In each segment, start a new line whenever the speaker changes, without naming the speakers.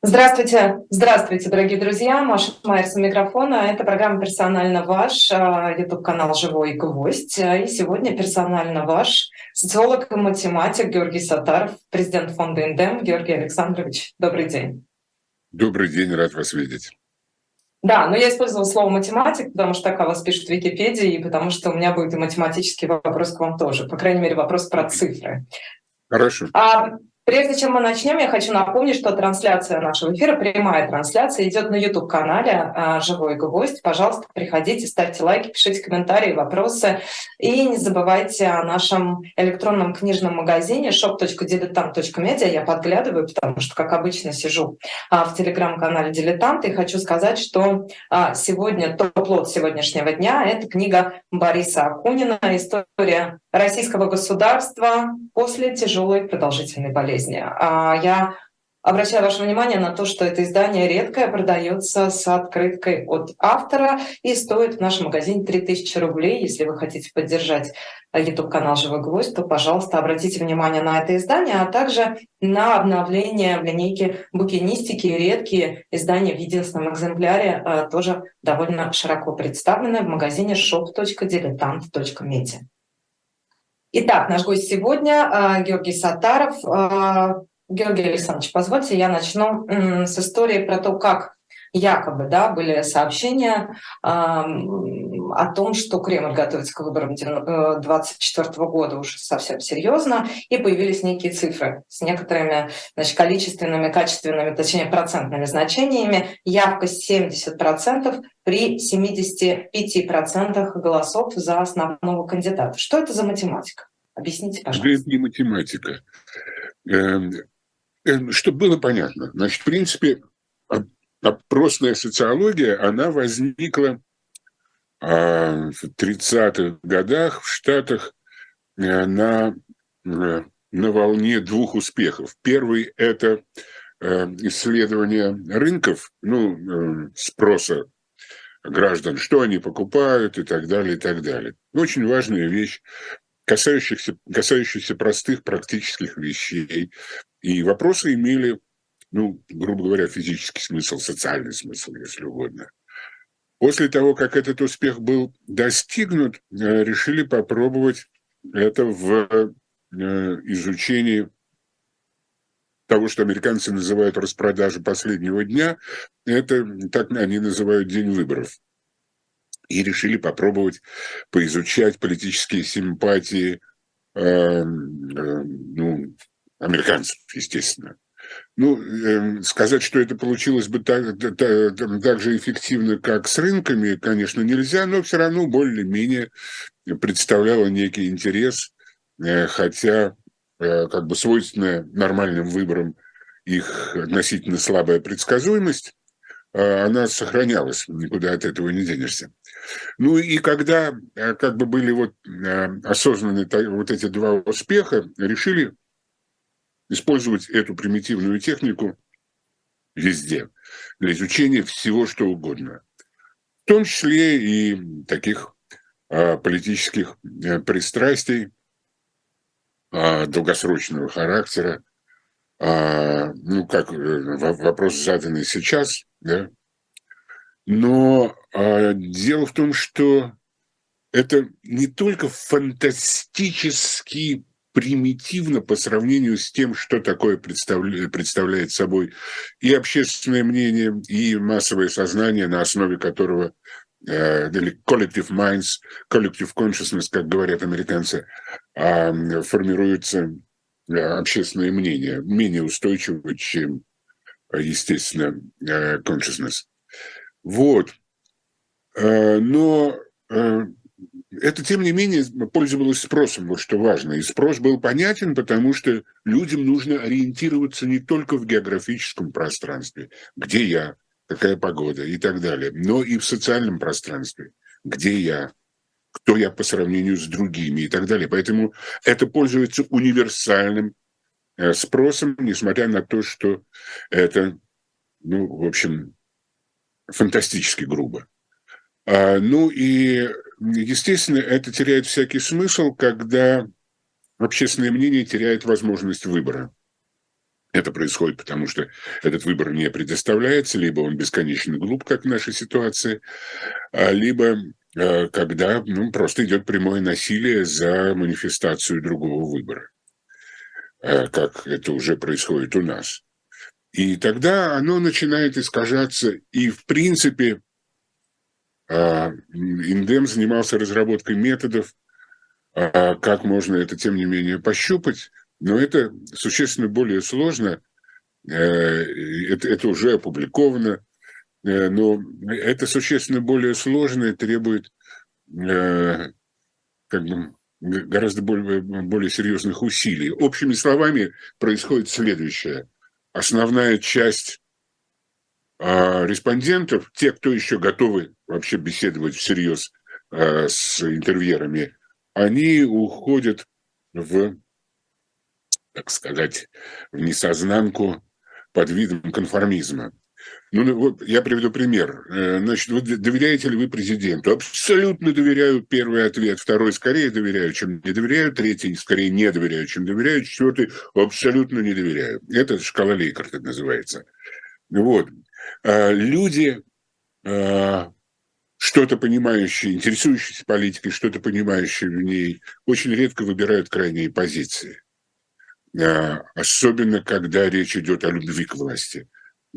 Здравствуйте, здравствуйте, дорогие друзья. Маша Майерс у микрофона. Это программа «Персонально ваш», YouTube-канал «Живой гвоздь». И сегодня «Персонально ваш» социолог и математик Георгий Сатаров, президент фонда «Индем». Георгий Александрович, добрый день.
Добрый день, рад вас видеть.
Да, но я использовала слово математик, потому что так о вас пишут в Википедии, и потому что у меня будет и математический вопрос к вам тоже. По крайней мере, вопрос про цифры.
Хорошо.
А Прежде чем мы начнем, я хочу напомнить, что трансляция нашего эфира, прямая трансляция, идет на YouTube-канале а, «Живой гвоздь». Пожалуйста, приходите, ставьте лайки, пишите комментарии, вопросы. И не забывайте о нашем электронном книжном магазине shop.diletant.media. Я подглядываю, потому что, как обычно, сижу а, в телеграм-канале «Дилетант». И хочу сказать, что а, сегодня топ-лот сегодняшнего дня – это книга Бориса Акунина «История российского государства после тяжелой продолжительной болезни» болезни. А я обращаю ваше внимание на то, что это издание редкое, продается с открыткой от автора и стоит в нашем магазине 3000 рублей. Если вы хотите поддержать YouTube-канал «Живой гвоздь», то, пожалуйста, обратите внимание на это издание, а также на обновление в линейке букинистики. Редкие издания в единственном экземпляре э, тоже довольно широко представлены в магазине shop.diletant.media. Итак, наш гость сегодня э, Георгий Сатаров. Э, Георгий Александрович, позвольте, я начну с истории про то, как якобы да, были сообщения э, о том, что Кремль готовится к выборам 2024 года уже совсем серьезно, и появились некие цифры с некоторыми значит, количественными, качественными, точнее процентными значениями. Явка 70% при 75% голосов за основного кандидата. Что это за математика? Объясните, пожалуйста.
Это не математика. Эм, эм, чтобы было понятно, значит, в принципе, опросная социология, она возникла а, в 30-х годах в Штатах э, на, э, на волне двух успехов. Первый – это э, исследование рынков, ну, спроса граждан, что они покупают и так далее, и так далее. Очень важная вещь, касающихся, касающихся простых практических вещей. И вопросы имели, ну, грубо говоря, физический смысл, социальный смысл, если угодно. После того, как этот успех был достигнут, э, решили попробовать это в э, изучении того, что американцы называют распродажей последнего дня, это так они называют день выборов. И решили попробовать поизучать политические симпатии э, э, ну, американцев, естественно. Ну, э, сказать, что это получилось бы так, так, так же эффективно, как с рынками, конечно, нельзя, но все равно более-менее представляло некий интерес, э, хотя Э, как бы свойственная нормальным выборам их относительно слабая предсказуемость, э, она сохранялась, никуда от этого не денешься. Ну и когда как бы были вот осознаны вот эти два успеха, решили использовать эту примитивную технику везде, для изучения всего, что угодно. В том числе и таких политических пристрастий, а, долгосрочного характера. А, ну, как э, вопрос заданный сейчас, да. Но а, дело в том, что это не только фантастически примитивно по сравнению с тем, что такое представляет, представляет собой и общественное мнение, и массовое сознание, на основе которого Э, или collective minds, collective consciousness, как говорят американцы, а, формируется э, общественное мнение, менее устойчивое, чем, естественно, э, consciousness. Вот. Но это, тем не менее, пользовалось спросом, вот что важно. И спрос был понятен, потому что людям нужно ориентироваться не только в географическом пространстве, где я, какая погода и так далее, но и в социальном пространстве, где я, кто я по сравнению с другими и так далее. Поэтому это пользуется универсальным э, спросом, несмотря на то, что это, ну, в общем, фантастически грубо. А, ну и, естественно, это теряет всякий смысл, когда общественное мнение теряет возможность выбора. Это происходит потому, что этот выбор не предоставляется, либо он бесконечно глуп, как в нашей ситуации, а либо э, когда ну, просто идет прямое насилие за манифестацию другого выбора, э, как это уже происходит у нас. И тогда оно начинает искажаться, и в принципе Индем занимался разработкой методов, а, как можно это, тем не менее, пощупать, но это существенно более сложно, э, это, это уже опубликовано, э, но это существенно более сложно и требует э, как бы, гораздо более, более серьезных усилий. Общими словами происходит следующее. Основная часть а, респондентов, те, кто еще готовы вообще беседовать всерьез с интервьюерами, они уходят в так сказать, в несознанку под видом конформизма. Ну, ну, вот я приведу пример. Э, значит, вы доверяете ли вы президенту? Абсолютно доверяю первый ответ. Второй скорее доверяю, чем не доверяю. Третий скорее не доверяю, чем доверяю. Четвертый абсолютно не доверяю. Это шкала Лейкарта называется. Вот. А люди, а, что-то понимающие, интересующиеся политикой, что-то понимающие в ней, очень редко выбирают крайние позиции. А, особенно когда речь идет о любви к власти.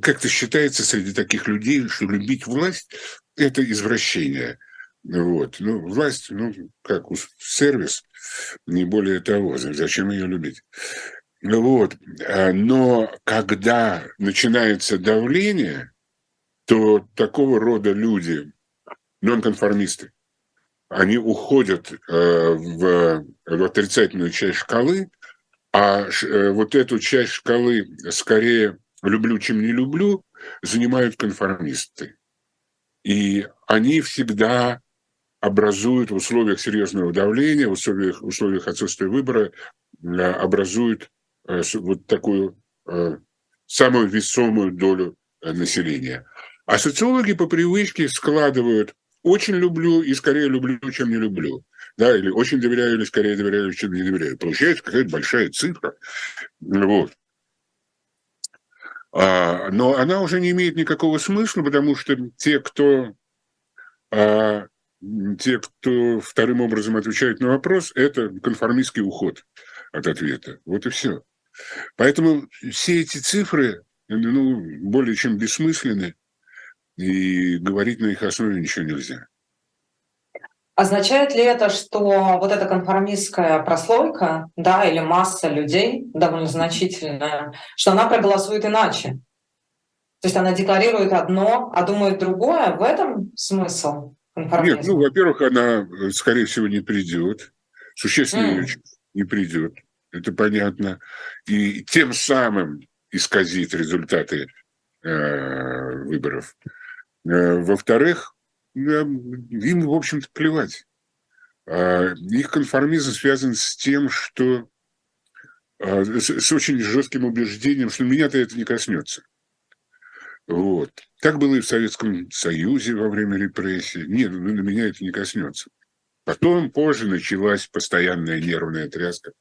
Как-то считается среди таких людей, что любить власть – это извращение. Вот. Ну, власть, ну, как сервис, не более того. Зачем ее любить? Вот. А, но когда начинается давление, то такого рода люди, нонконформисты, они уходят э, в, в отрицательную часть шкалы – а э, вот эту часть шкалы скорее люблю, чем не люблю, занимают конформисты. И они всегда образуют в условиях серьезного давления, в условиях, в условиях отсутствия выбора, э, образуют э, вот такую самую весомую долю населения. А социологи по привычке складывают «очень люблю» и «скорее люблю, чем не люблю» да, или очень доверяю, или скорее доверяю, чем не доверяю. Получается какая-то большая цифра. Вот. А, но она уже не имеет никакого смысла, потому что те, кто, а, те, кто вторым образом отвечает на вопрос, это конформистский уход от ответа. Вот и все. Поэтому все эти цифры ну, более чем бессмысленны, и говорить на их основе ничего нельзя.
Означает ли это, что вот эта конформистская прослойка, да, или масса людей, довольно значительная, что она проголосует иначе? То есть она декларирует одно, а думает другое? В этом смысл
конформизма? Нет, ну, во-первых, она, скорее всего, не придет. Существенно mm. не придет. Это понятно. И тем самым исказит результаты э, выборов. Э, во-вторых, им, в общем-то, плевать. А, их конформизм связан с тем, что а, с очень жестким убеждением, что меня-то это не коснется. Вот. Так было и в Советском Союзе во время репрессий. Нет, ну, на меня это не коснется. Потом, позже, началась постоянная нервная тряска.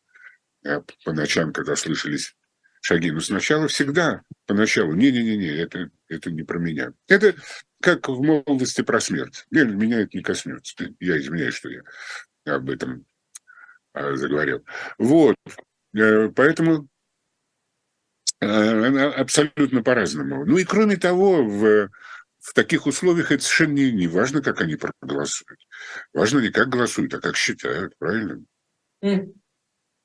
По ночам, когда слышались шаги. Но сначала всегда, поначалу, не-не-не, это, это не про меня. Это как в молодости про смерть. Меня это не коснется. Я извиняюсь, что я об этом а, заговорил. Вот. Э, поэтому э, абсолютно по-разному. Ну и кроме того, в, в таких условиях это совершенно не, не важно, как они проголосуют. Важно не как голосуют, а как считают, правильно?
Mm.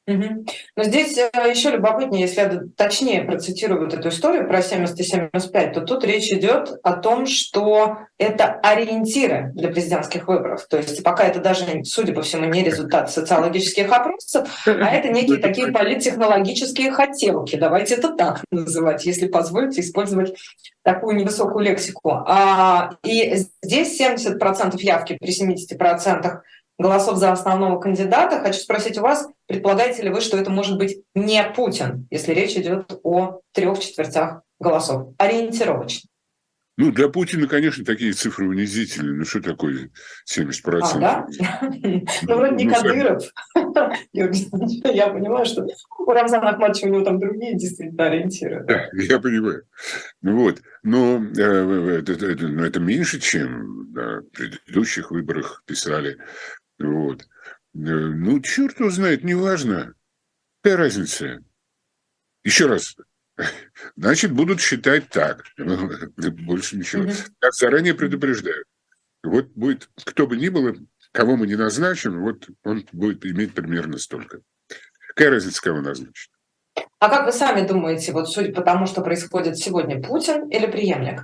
Угу. Но здесь э, еще любопытнее, если я точнее процитирую вот эту историю про 70 и 75, то тут речь идет о том, что это ориентиры для президентских выборов. То есть пока это даже, судя по всему, не результат социологических опросов, а это некие такие политтехнологические хотелки. Давайте это так называть, если позволите использовать такую невысокую лексику. А, и здесь 70% явки при 70% голосов за основного кандидата. Хочу спросить у вас, предполагаете ли вы, что это может быть не Путин, если речь идет о трех четвертях голосов? Ориентировочно.
Ну, для Путина, конечно, такие цифры унизительные. Ну, что такое 70%? А, да?
Ну, вроде не ну, Кадыров. Я понимаю, что у Рамзана Ахматовича у него там другие действительно ориентиры.
Я понимаю. Ну вот, но э, это меньше, чем на предыдущих выборах писали. Вот. Э, ну, черт его знает, неважно. Какая разница? Еще раз, Значит, будут считать так. Больше ничего. Как заранее предупреждают. Вот будет, кто бы ни было, кого мы не назначим, вот он будет иметь примерно столько. Какая разница, кого назначить?
А как вы сами думаете, вот судя по тому, что происходит сегодня, Путин или преемник?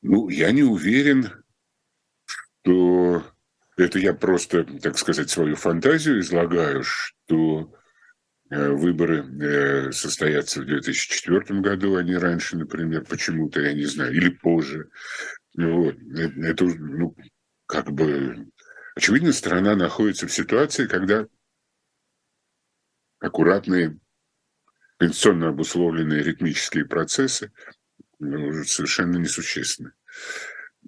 Ну, я не уверен, что это я просто, так сказать, свою фантазию излагаю, что Э, выборы э, состоятся в 2004 году, а не раньше, например, почему-то, я не знаю, или позже. Вот. Э, это, ну, как бы, очевидно, страна находится в ситуации, когда аккуратные, конституционно обусловленные ритмические процессы ну, совершенно несущественны.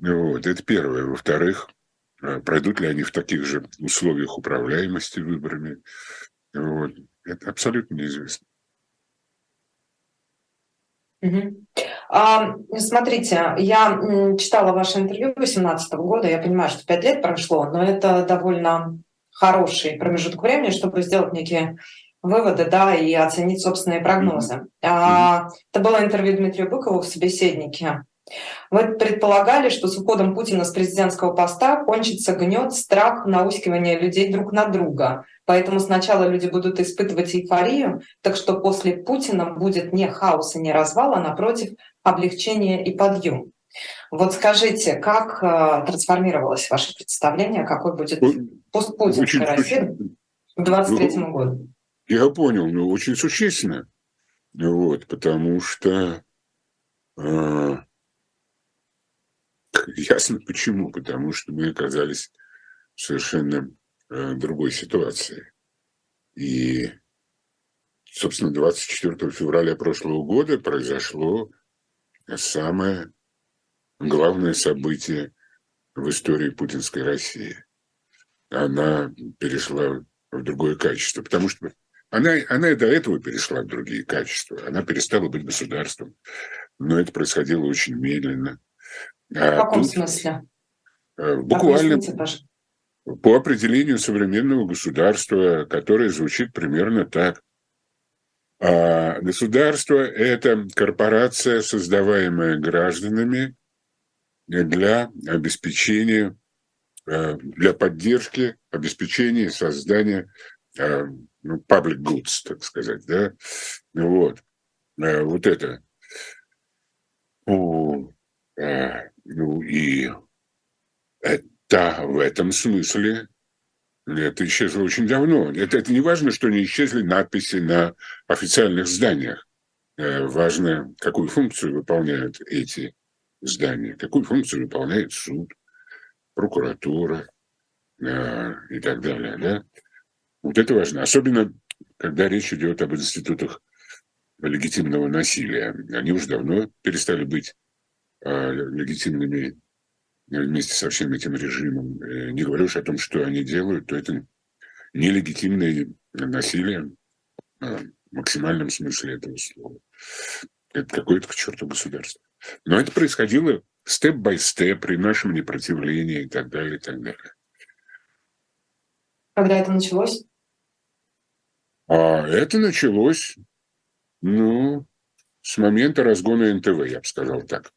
Вот, это первое. Во-вторых, пройдут ли они в таких же условиях управляемости выборами. Вот. Это абсолютно неизвестно.
А, смотрите, я читала ваше интервью 2018 года, я понимаю, что пять лет прошло, но это довольно хороший промежуток времени, чтобы сделать некие выводы, да, и оценить собственные прогнозы. Mm-hmm. Это было интервью Дмитрию Быкову в собеседнике. Вы предполагали, что с уходом Путина с президентского поста кончится гнет, страх, наускивание людей друг на друга. Поэтому сначала люди будут испытывать эйфорию, так что после Путина будет не хаос и не развал, а напротив облегчение и подъем. Вот скажите, как э, трансформировалось ваше представление, какой будет постпутинская Россия к 2023 ну, году?
Я понял, но очень существенно. Вот, потому что э, Ясно почему. Потому что мы оказались в совершенно э, другой ситуации. И, собственно, 24 февраля прошлого года произошло самое главное событие в истории путинской России. Она перешла в другое качество, потому что она, она и до этого перешла в другие качества. Она перестала быть государством, но это происходило очень медленно.
А в каком тут, смысле?
Э, буквально по определению современного государства, которое звучит примерно так. А государство – это корпорация, создаваемая гражданами для обеспечения, э, для поддержки, обеспечения создания э, ну, public goods, так сказать, да, вот, вот это. Ну и это в этом смысле это исчезло очень давно. Это, это не важно, что не исчезли надписи на официальных зданиях. Э, важно, какую функцию выполняют эти здания, какую функцию выполняет суд, прокуратура э, и так далее. Да? Вот это важно. Особенно, когда речь идет об институтах легитимного насилия. Они уже давно перестали быть легитимными вместе со всем этим режимом. Э, не говорю уж о том, что они делают, то это нелегитимное насилие в максимальном смысле этого слова. Это какое-то к черту государство. Но это происходило степ-бай-степ при нашем непротивлении и так далее, и так далее.
Когда это началось?
А это началось, ну, с момента разгона НТВ, я бы сказал так.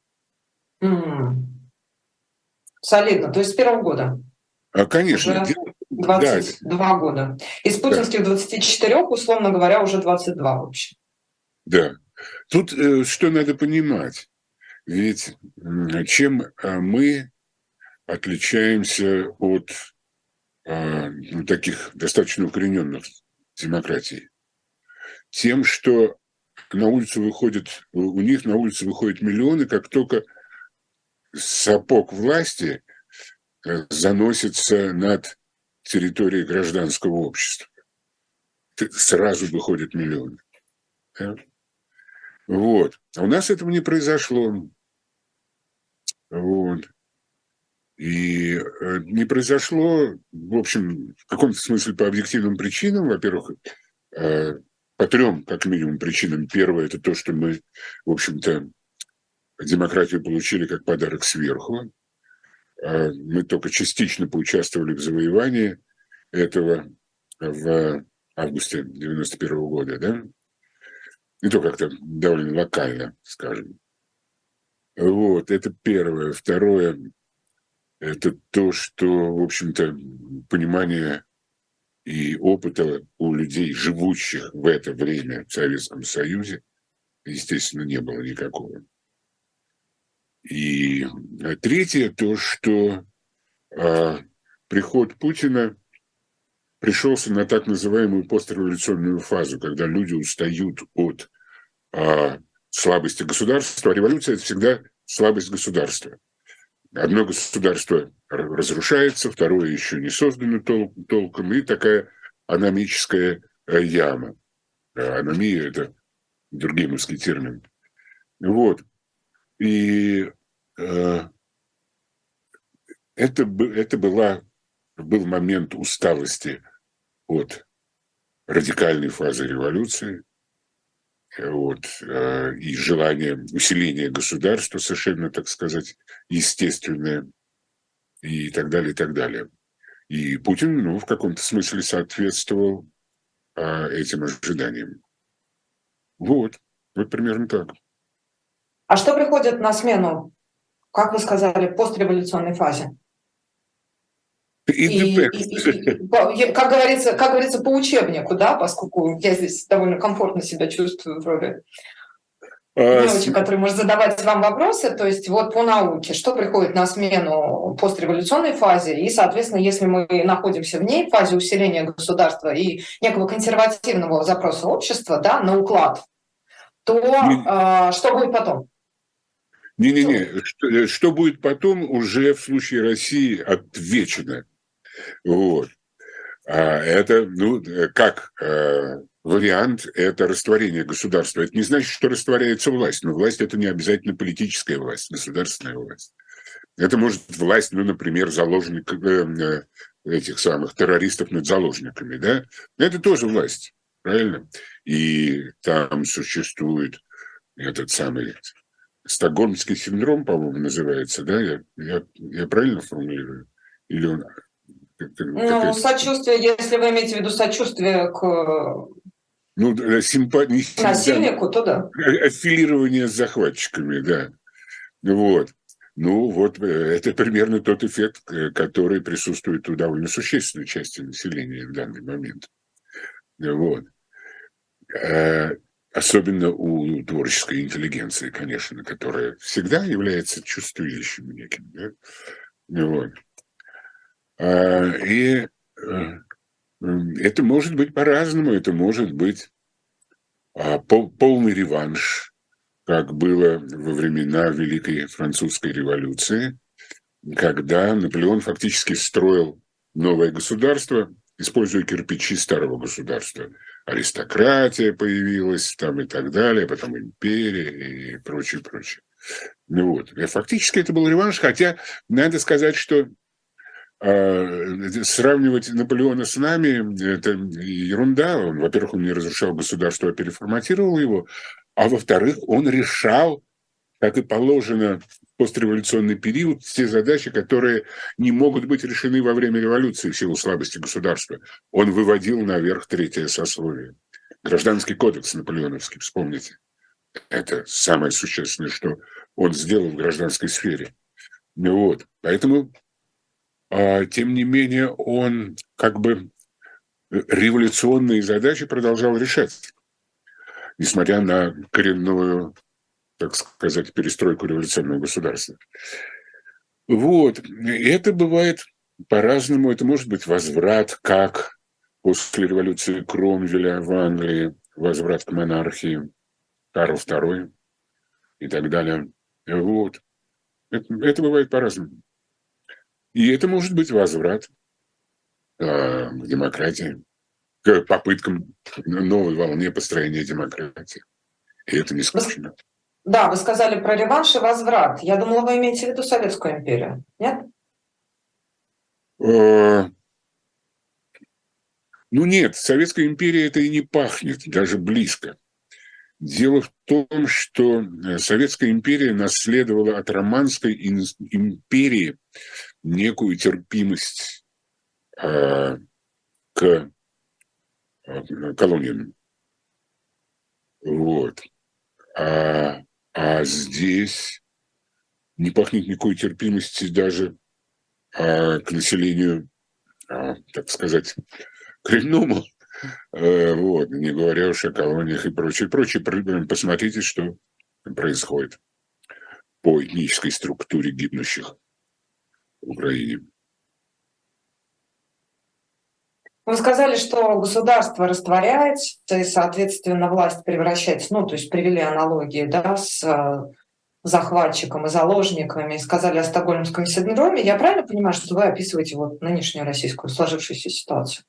Солидно. То есть с первого года?
А, конечно.
Уже 22 да. года. Из путинских да. 24, условно говоря, уже 22 вообще.
Да. Тут э, что надо понимать. Ведь чем э, мы отличаемся от э, ну, таких достаточно укорененных демократий? Тем, что на улицу выходят, у них на улицу выходят миллионы, как только сапог власти э, заносится над территорией гражданского общества. Сразу выходят миллионы. Вот. А у нас этого не произошло. Вот. И э, не произошло, в общем, в каком-то смысле по объективным причинам. Во-первых, э, по трем, как минимум, причинам. Первое – это то, что мы, в общем-то, демократию получили как подарок сверху. А мы только частично поучаствовали в завоевании этого в августе 91 года, да? И то как-то довольно локально, скажем. Вот, это первое. Второе, это то, что, в общем-то, понимание и опыта у людей, живущих в это время в Советском Союзе, естественно, не было никакого. И третье, то, что а, приход Путина пришелся на так называемую постреволюционную фазу, когда люди устают от а, слабости государства. А революция – это всегда слабость государства. Одно государство разрушается, второе еще не создано тол- толком, и такая аномическая э, яма. Аномия – это другимовский термин. Вот. И э, это, это была, был момент усталости от радикальной фазы революции, вот, э, и желание усиления государства совершенно, так сказать, естественное, и так далее, и так далее. И Путин, ну, в каком-то смысле соответствовал а, этим ожиданиям. Вот, вот примерно так.
А что приходит на смену, как вы сказали, постреволюционной фазе? И, и, и, как говорится, как говорится, по учебнику, да, поскольку я здесь довольно комфортно себя чувствую в роли а, девочек, который может задавать вам вопросы. То есть вот по науке, что приходит на смену постреволюционной фазе, и, соответственно, если мы находимся в ней, в фазе усиления государства и некого консервативного запроса общества да, на уклад, то а, что будет потом?
Не-не-не, что, что будет потом, уже в случае России отвечено. Вот. А это, ну, как э, вариант, это растворение государства. Это не значит, что растворяется власть, но власть – это не обязательно политическая власть, государственная власть. Это может власть, ну, например, заложник э, э, этих самых террористов над заложниками, да? Это тоже власть, правильно? И там существует этот самый Стокгольмский синдром, по-моему, называется, да? Я, я, я правильно формулирую? Или он
ну, сочувствие, если вы имеете в виду сочувствие к
ну, э, симпа...
насильнику, то да.
Аффилирование с захватчиками, да. Вот. Ну, вот э, это примерно тот эффект, э, который присутствует у довольно существенной части населения в данный момент. Вот. Особенно у творческой интеллигенции, конечно, которая всегда является чувствующим неким. Да? Вот. А, и э, это может быть по-разному, это может быть а, полный реванш, как было во времена Великой Французской революции, когда Наполеон фактически строил новое государство, используя кирпичи старого государства. Аристократия появилась там и так далее, потом империя и прочее, прочее. Ну вот. И фактически это был реванш, хотя надо сказать, что а, сравнивать Наполеона с нами – это ерунда. Он, во-первых, он не разрушал государство, а переформатировал его. А во-вторых, он решал, как и положено постреволюционный период, те задачи, которые не могут быть решены во время революции в силу слабости государства. Он выводил наверх третье сословие. Гражданский кодекс наполеоновский, вспомните. Это самое существенное, что он сделал в гражданской сфере. Вот. Поэтому а, тем не менее он как бы революционные задачи продолжал решать, несмотря на коренную, так сказать, перестройку революционного государства. Вот. Это бывает по-разному. Это может быть возврат, как после революции Кромвеля в Англии, возврат к монархии, Карл II и так далее. Вот. Это, это бывает по-разному. И это может быть возврат э, к демократии, к попыткам новой волне построения демократии. И это не скучно.
Да, вы сказали про реванш и возврат. Я думала, вы имеете в виду Советскую империю. Нет?
Э, ну нет, Советская империя это и не пахнет, даже близко. Дело в том, что э, Советская империя наследовала от Романской империи некую терпимость э, к колониям. Вот. А, а здесь не пахнет никакой терпимости даже а, к населению, а, так сказать, коренному. Э, вот, не говоря уж о колониях и прочее, прочее. Посмотрите, что происходит по этнической структуре гибнущих в Украине.
Вы сказали, что государство растворяется, и, соответственно, власть превращается, ну, то есть привели аналогии, да, с э, захватчиком и заложниками, сказали о стокгольмском синдроме. Я правильно понимаю, что вы описываете вот нынешнюю российскую сложившуюся ситуацию?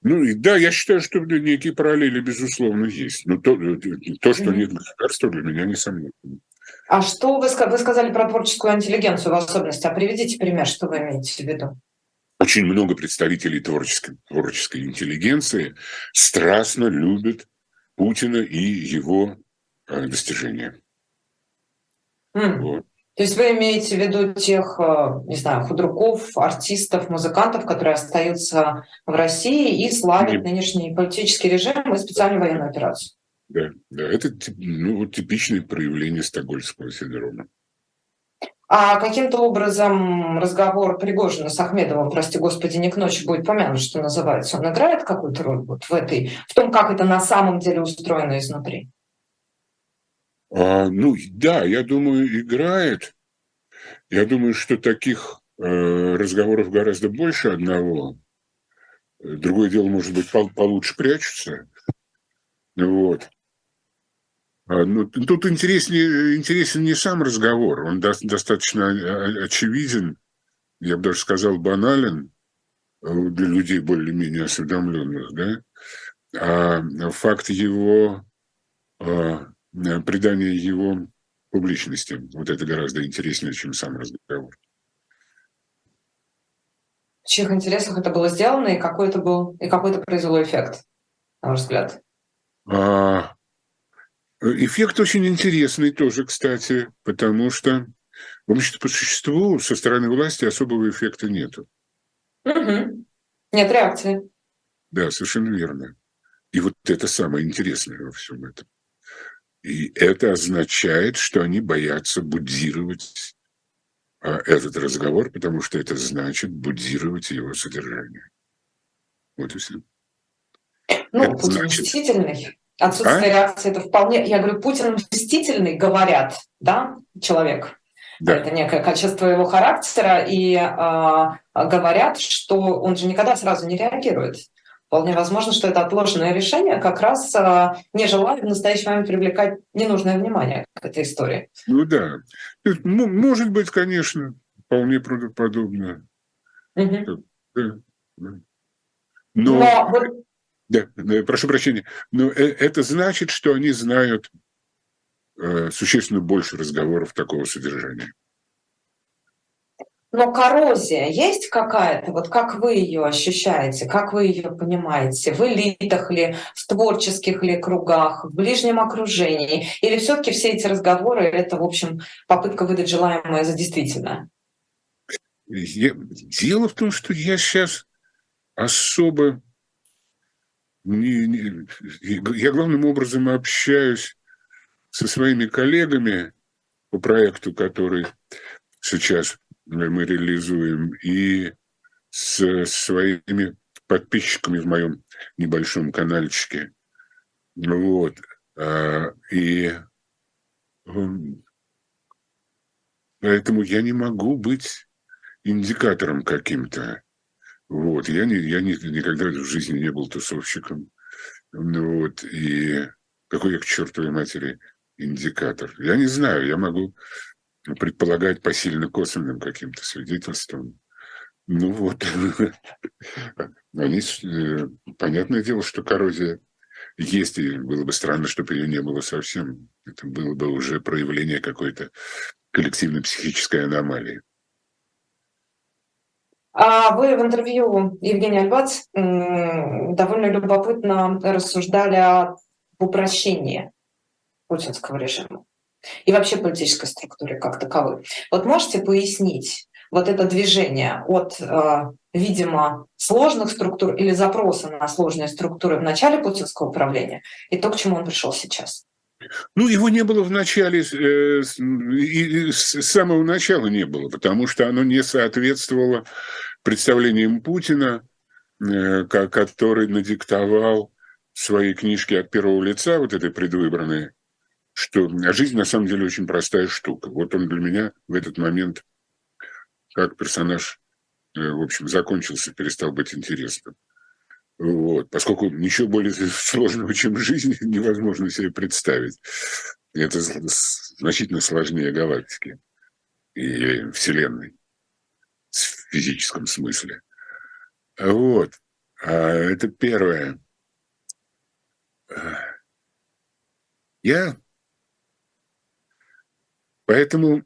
Ну, да, я считаю, что некие параллели, безусловно, есть. Но то, то что нет государства, для меня несомненно.
А что вы, вы сказали про творческую интеллигенцию в особенности? А приведите пример, что вы имеете в виду?
Очень много представителей творческой, творческой интеллигенции страстно любят Путина и его э, достижения.
Mm. Вот. То есть вы имеете в виду тех, э, не знаю, худруков, артистов, музыкантов, которые остаются в России и славят Нет. нынешний политический режим и специальную военную операцию?
Да, да, это ну, типичное проявление стокгольмского синдрома.
А каким-то образом разговор Пригожина с Ахмедовым, прости господи, не к ночи будет помянут, что называется, он играет какую-то роль вот в этой, в том, как это на самом деле устроено изнутри?
А, ну, да, я думаю, играет. Я думаю, что таких э, разговоров гораздо больше одного. Другое дело, может быть, получше прячутся. Вот. А, ну, тут интереснее, интересен не сам разговор, он до, достаточно очевиден, я бы даже сказал, банален э, для людей более-менее осведомленных, да, а факт его Э, придание его публичности. Вот это гораздо интереснее, чем сам разговор.
В чьих интересах это было сделано и какой это был, и какой это произвело эффект, на ваш взгляд? А,
эффект очень интересный тоже, кстати, потому что, в общем по существу со стороны власти особого эффекта нету.
Угу. Нет реакции.
Да, совершенно верно. И вот это самое интересное во всем этом. И это означает, что они боятся будировать а, этот разговор, потому что это значит будировать его содержание. Вот и все.
Ну, это значит... Отсутствие а? реакции это вполне... Я говорю, Путин мстительный, говорят, да, человек. Да. Это некое качество его характера, и э, говорят, что он же никогда сразу не реагирует. Вполне возможно, что это отложенное решение как раз а, не желает в настоящий момент привлекать ненужное внимание к этой истории.
Ну да. Может быть, конечно, вполне правдоподобно. Угу. Да, да. Но, Но вот... да, прошу прощения, но э, это значит, что они знают э, существенно больше разговоров такого содержания.
Но коррозия есть какая-то? Вот как вы ее ощущаете? Как вы ее понимаете? В элитах ли, в творческих ли кругах, в ближнем окружении? Или все таки все эти разговоры — это, в общем, попытка выдать желаемое за действительное?
Я... Дело в том, что я сейчас особо... Не, не... Я главным образом общаюсь со своими коллегами по проекту, который сейчас мы реализуем, и с своими подписчиками в моем небольшом каналчике. Вот. А, и поэтому я не могу быть индикатором каким-то. Вот. Я, не, я не, никогда в жизни не был тусовщиком. Вот. И какой я к чертовой матери индикатор? Я не знаю, я могу предполагать по сильно косвенным каким-то свидетельствам. Ну вот, они, э, понятное дело, что коррозия есть, и было бы странно, чтобы ее не было совсем. Это было бы уже проявление какой-то коллективной психической аномалии.
А вы в интервью Евгения Альбац довольно любопытно рассуждали об упрощении путинского режима и вообще политической структуры как таковой. Вот можете пояснить вот это движение от, э, видимо, сложных структур или запроса на сложные структуры в начале путинского управления и то, к чему он пришел сейчас?
Ну, его не было в начале, э, и с самого начала не было, потому что оно не соответствовало представлениям Путина, э, который надиктовал в своей книжке от первого лица, вот этой предвыборной, что жизнь на самом деле очень простая штука. Вот он для меня в этот момент, как персонаж, э, в общем, закончился, перестал быть интересным. Вот. Поскольку ничего более сложного, чем жизнь, невозможно себе представить. Это значительно сложнее галактики и Вселенной в физическом смысле. Вот. А это первое. Я Поэтому,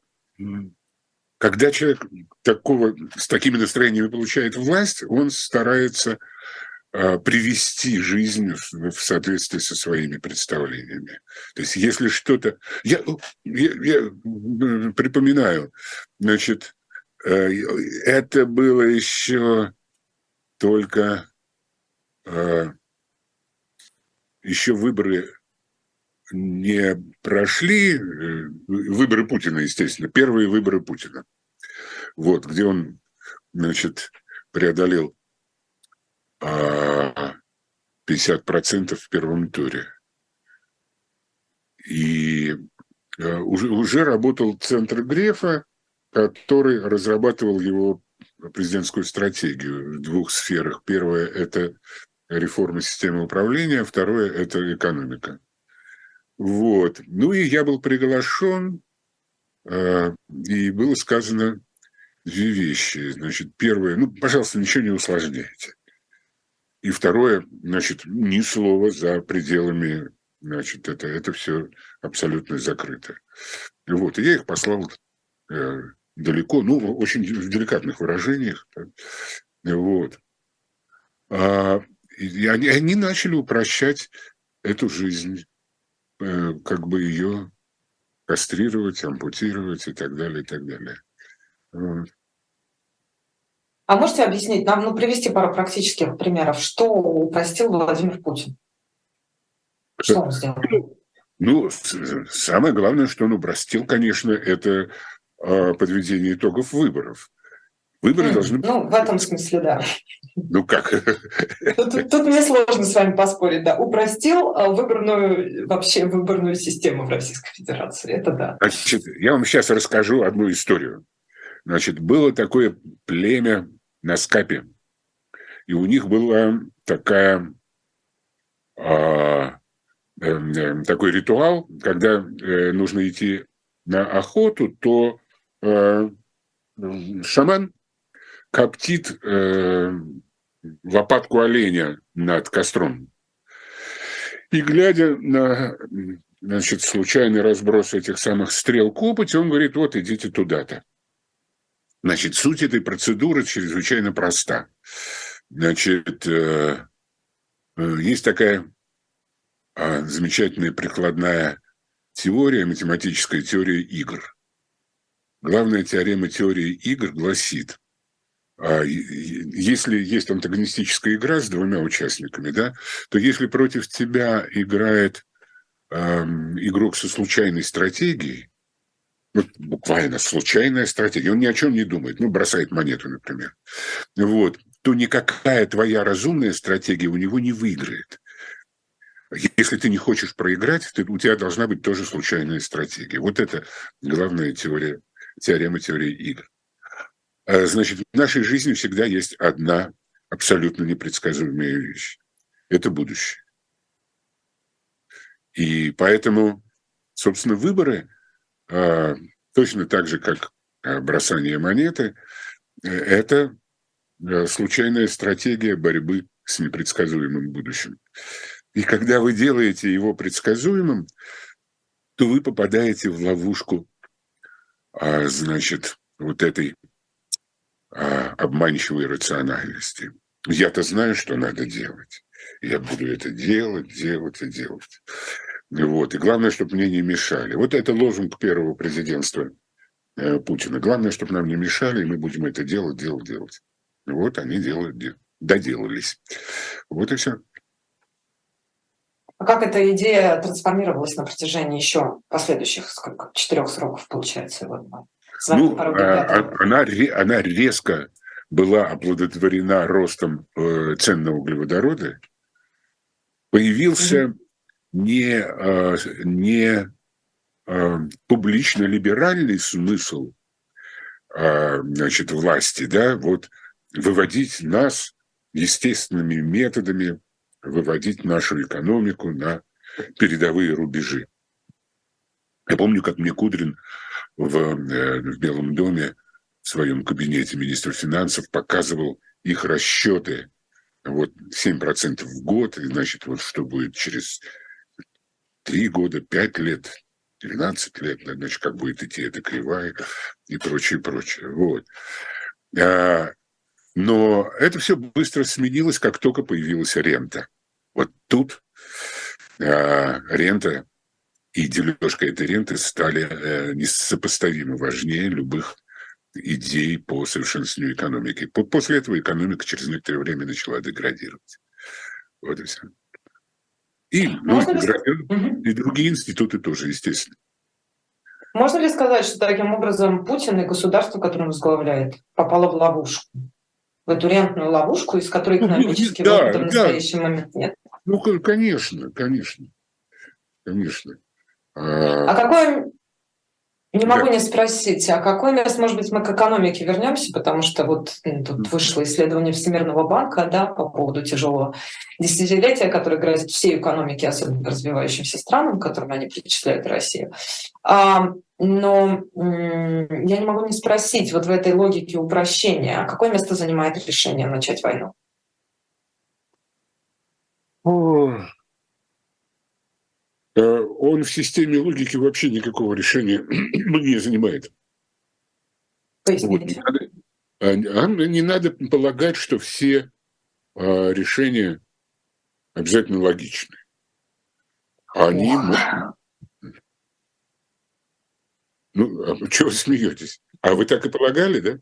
когда человек такого, с такими настроениями получает власть, он старается привести жизнь в, соответствии со своими представлениями. То есть если что-то... Я, я, я припоминаю, значит, э, это было еще только а, еще выборы не прошли э, выборы Путина, естественно, первые выборы Путина, вот, где он, значит, преодолел 50% в первом туре. И э, уже, уже работал центр Грефа, который разрабатывал его президентскую стратегию в двух сферах. Первое – это реформа системы управления, второе – это экономика. Вот. Ну и я был приглашен, э, и было сказано две вещи. Значит, первое, ну, пожалуйста, ничего не усложняйте. И второе, значит, ни слова за пределами, значит, это, это все абсолютно закрыто. Вот, и я их послал э, далеко, ну, очень в деликатных выражениях. Так. Вот. А, и они, они начали упрощать эту жизнь Э, как бы ее кастрировать, ампутировать и так далее, и так далее. Вот.
А можете объяснить нам, ну, привести пару практических примеров, что упростил Владимир Путин?
Что он сделал? Ну, самое главное, что он упростил, конечно, это а, подведение итогов выборов.
Выборы mm, должны быть... Ну, в этом смысле, да.
Ну как?
Тут, тут мне сложно с вами поспорить, да. Упростил а, выборную, вообще выборную систему в Российской Федерации, это да.
Значит, я вам сейчас расскажу одну историю. Значит, было такое племя на Скапе, и у них была такая а, э, э, такой ритуал, когда э, нужно идти на охоту, то э, шаман коптит э, лопатку оленя над костром. И глядя на значит, случайный разброс этих самых стрел копоти, он говорит, вот идите туда-то. Значит, суть этой процедуры чрезвычайно проста. Значит, э, э, есть такая э, замечательная прикладная теория, математическая теория игр. Главная теорема теории игр гласит, а, если есть антагонистическая игра с двумя участниками, да, то если против тебя играет игрок со случайной стратегией, ну, буквально случайная стратегия, он ни о чем не думает, ну, бросает монету, например, вот, то никакая твоя разумная стратегия у него не выиграет. Если ты не хочешь проиграть, ты, у тебя должна быть тоже случайная стратегия. Вот это главная теория, теорема теории игр. Э, значит, в нашей жизни всегда есть одна абсолютно непредсказуемая вещь. Это будущее. И поэтому, собственно, выборы точно так же, как э, бросание монеты, это случайная стратегия борьбы с непредсказуемым будущим. И когда вы делаете его предсказуемым, то вы попадаете в ловушку, а, значит, вот этой а, обманчивой рациональности. Я-то знаю, что надо делать. Я буду это делать, делать и делать. Вот. И главное, чтобы мне не мешали. Вот это лозунг первого президентства э, Путина. Главное, чтобы нам не мешали, и мы будем это делать, делать, делать. Вот они делают, доделались. Вот и все.
А как эта идея трансформировалась на протяжении еще последующих сколько, четырех сроков, получается? Вот,
ну, а, а, она, она резко была оплодотворена ростом э, цен на углеводороды, появился mm-hmm. Не, э, не э, публично-либеральный смысл э, значит, власти, да, вот выводить нас естественными методами, выводить нашу экономику на передовые рубежи. Я помню, как мне Кудрин в, э, в Белом доме в своем кабинете министра финансов показывал их расчеты. Вот 7% в год, значит, вот что будет через 3 года, 5 лет, 12 лет, значит, как будет идти эта кривая и прочее, прочее. Вот. А, но это все быстро сменилось, как только появилась рента. Вот тут а, рента и дележка этой ренты стали э, несопоставимо важнее любых идей по совершенствованию экономики. После этого экономика через некоторое время начала деградировать. Вот и все. И, ну, и другие институты тоже, естественно.
Можно ли сказать, что таким образом Путин и государство, которое он возглавляет, попало в ловушку? В эту рентную ловушку, из которой ну, экономически ну, да, в настоящий да. момент нет?
Ну, конечно, конечно, конечно.
А какой, не могу да. не спросить, а какое место, может быть, мы к экономике вернемся, потому что вот тут вышло исследование Всемирного банка да, по поводу тяжелого десятилетия, которое грозит всей экономике, особенно развивающимся странам, которым они причисляют Россию. А, но я не могу не спросить, вот в этой логике упрощения, а какое место занимает решение начать войну?
Э, он в системе логики вообще никакого решения не занимает. Вот, не, надо, а, а, не надо полагать, что все а, решения обязательно логичны. Они Ну, а чего вы смеетесь? А вы так и полагали, да?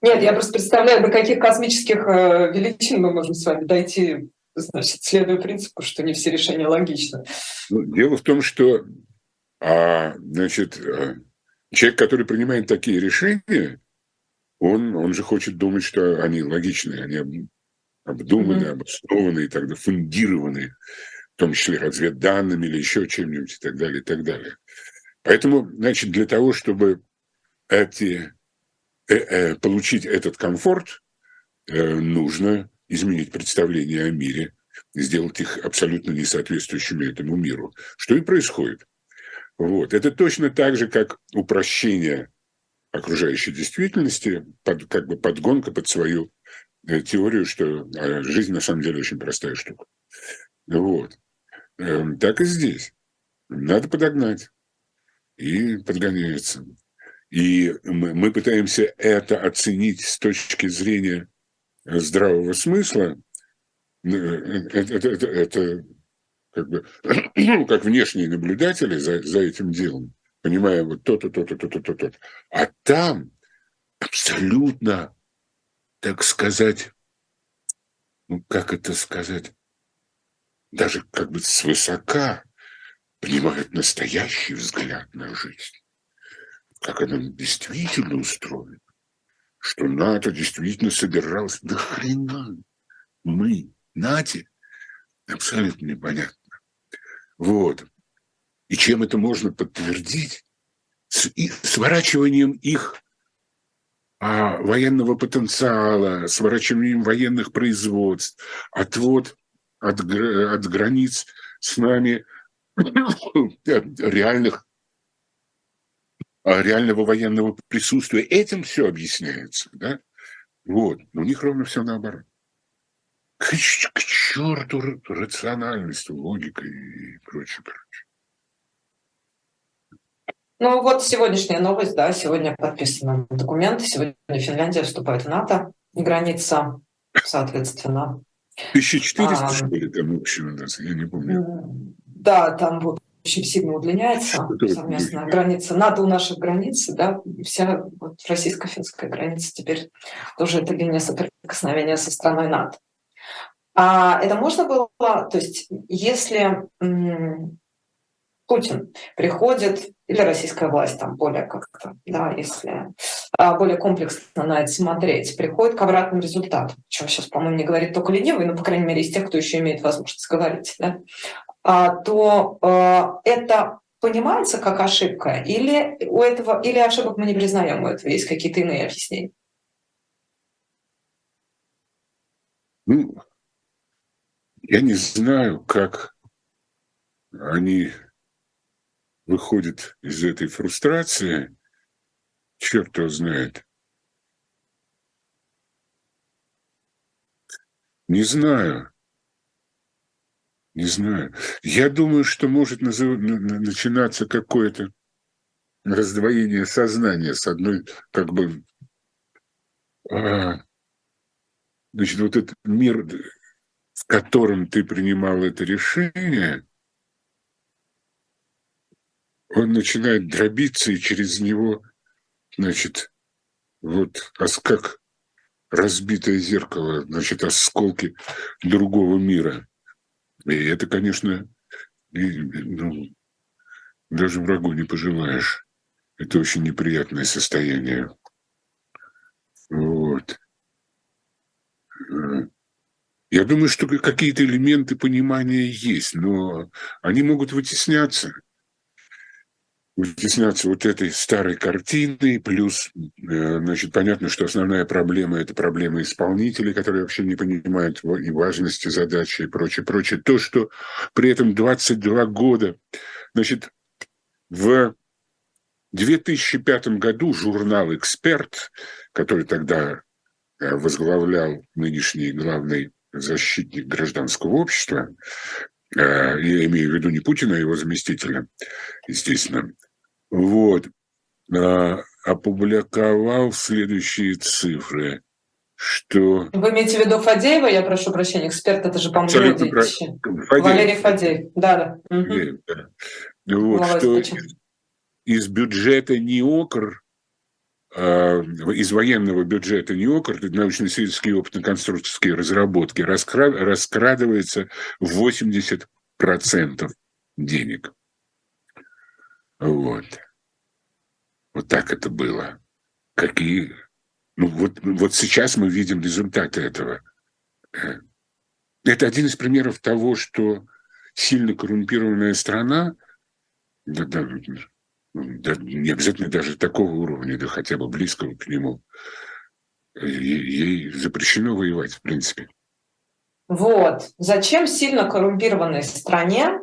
Нет, я просто представляю, до каких космических э, величин мы можем с вами дойти значит, следуя принципу, что не все решения логичны.
Ну, дело в том, что а, значит, э, человек, который принимает такие решения, он, он же хочет думать, что они логичны, они обдуманы, mm-hmm. так далее, фундированы, в том числе разведданными или еще чем-нибудь и так далее, и так далее. Поэтому, значит, для того, чтобы эти, э, э, получить этот комфорт, э, нужно изменить представление о мире, сделать их абсолютно несоответствующими этому миру, что и происходит. Вот. Это точно так же, как упрощение окружающей действительности, под, как бы подгонка под свою э, теорию, что э, жизнь на самом деле очень простая штука. Вот. Э, так и здесь. Надо подогнать. И подгоняется. И мы, мы пытаемся это оценить с точки зрения здравого смысла, это, это, это, это как бы как внешние наблюдатели за, за этим делом, понимая вот то-то, то-то, то-то, то-то. А там абсолютно, так сказать, ну как это сказать, даже как бы свысока понимают настоящий взгляд на жизнь, как она действительно устроена что НАТО действительно собиралось. Да хрена мы, НАТО, абсолютно непонятно. Вот. И чем это можно подтвердить? С и, сворачиванием их а, военного потенциала, сворачиванием военных производств, отвод от, от границ с нами реальных реального военного присутствия. Этим все объясняется. Да? Вот. Но у них ровно все наоборот. к, к черту рациональность, логика и прочее, прочее.
Ну вот сегодняшняя новость, да, сегодня подписаны документы, сегодня Финляндия вступает в НАТО, граница, соответственно.
1400, а, что ли, там общем, я не помню.
Да, там общем сильно удлиняется совместная граница. НАТО у наших границ, да, вся вот российско-финская граница теперь тоже это линия соприкосновения со страной НАТО. А это можно было, то есть если Путин приходит, или российская власть там более как-то, да, если а, более комплексно на это смотреть, приходит к обратным результатам, чем сейчас, по-моему, не говорит только ленивый, но, по крайней мере, из тех, кто еще имеет возможность говорить, да, то а, это понимается как ошибка, или у этого, или ошибок мы не признаем, у этого есть какие-то иные объяснения?
Ну, я не знаю, как они выходит из этой фрустрации, черт его знает. Не знаю. Не знаю. Я думаю, что может начинаться какое-то раздвоение сознания с одной, как бы, а, значит, вот этот мир, в котором ты принимал это решение, он начинает дробиться, и через него, значит, вот как разбитое зеркало, значит, осколки другого мира. И это, конечно, ну, даже врагу не пожелаешь. Это очень неприятное состояние. Вот. Я думаю, что какие-то элементы понимания есть, но они могут вытесняться – вытесняться вот этой старой картиной, плюс, э, значит, понятно, что основная проблема – это проблема исполнителей, которые вообще не понимают и важности задачи и прочее, прочее. То, что при этом 22 года, значит, в 2005 году журнал «Эксперт», который тогда э, возглавлял нынешний главный защитник гражданского общества, я имею в виду не Путина, а его заместителя, естественно, вот, э, опубликовал следующие цифры, что...
Вы имеете в виду Фадеева, я прошу прощения, эксперт, это же, по-моему, про... Фадеев. Валерий Фадеев, да, да. Фадеев,
да. Вот, что из, из бюджета НИОКР а, из военного бюджета НИОКР, научно-исследовательские опытно-конструкторские разработки, раскрадывается 80% денег. Вот. Вот так это было. Какие... Ну, вот, вот сейчас мы видим результаты этого. Э, это один из примеров того, что сильно коррумпированная страна, да, да, не обязательно даже такого уровня, да хотя бы близкого к нему, ей запрещено воевать, в принципе.
Вот. Зачем сильно коррумпированной стране,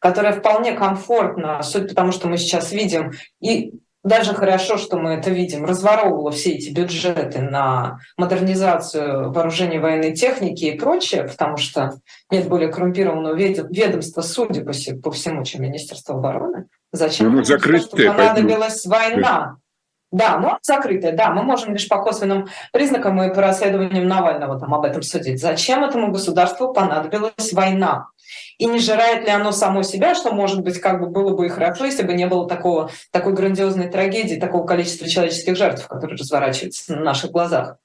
которая вполне комфортно, суть потому, что мы сейчас видим, и даже хорошо, что мы это видим, разворовывала все эти бюджеты на модернизацию вооружений военной техники и прочее, потому что нет более коррумпированного ведомства, судя по всему, чем Министерство обороны. Зачем? Ну, закрытая, понадобилась поэтому... война. Да, ну, закрытая, да, мы можем лишь по косвенным признакам и по расследованиям Навального там об этом судить. Зачем этому государству понадобилась война? И не жирает ли оно само себя, что, может быть, как бы было бы и хорошо, если бы не было такого, такой грандиозной трагедии, такого количества человеческих жертв, которые разворачиваются на наших глазах?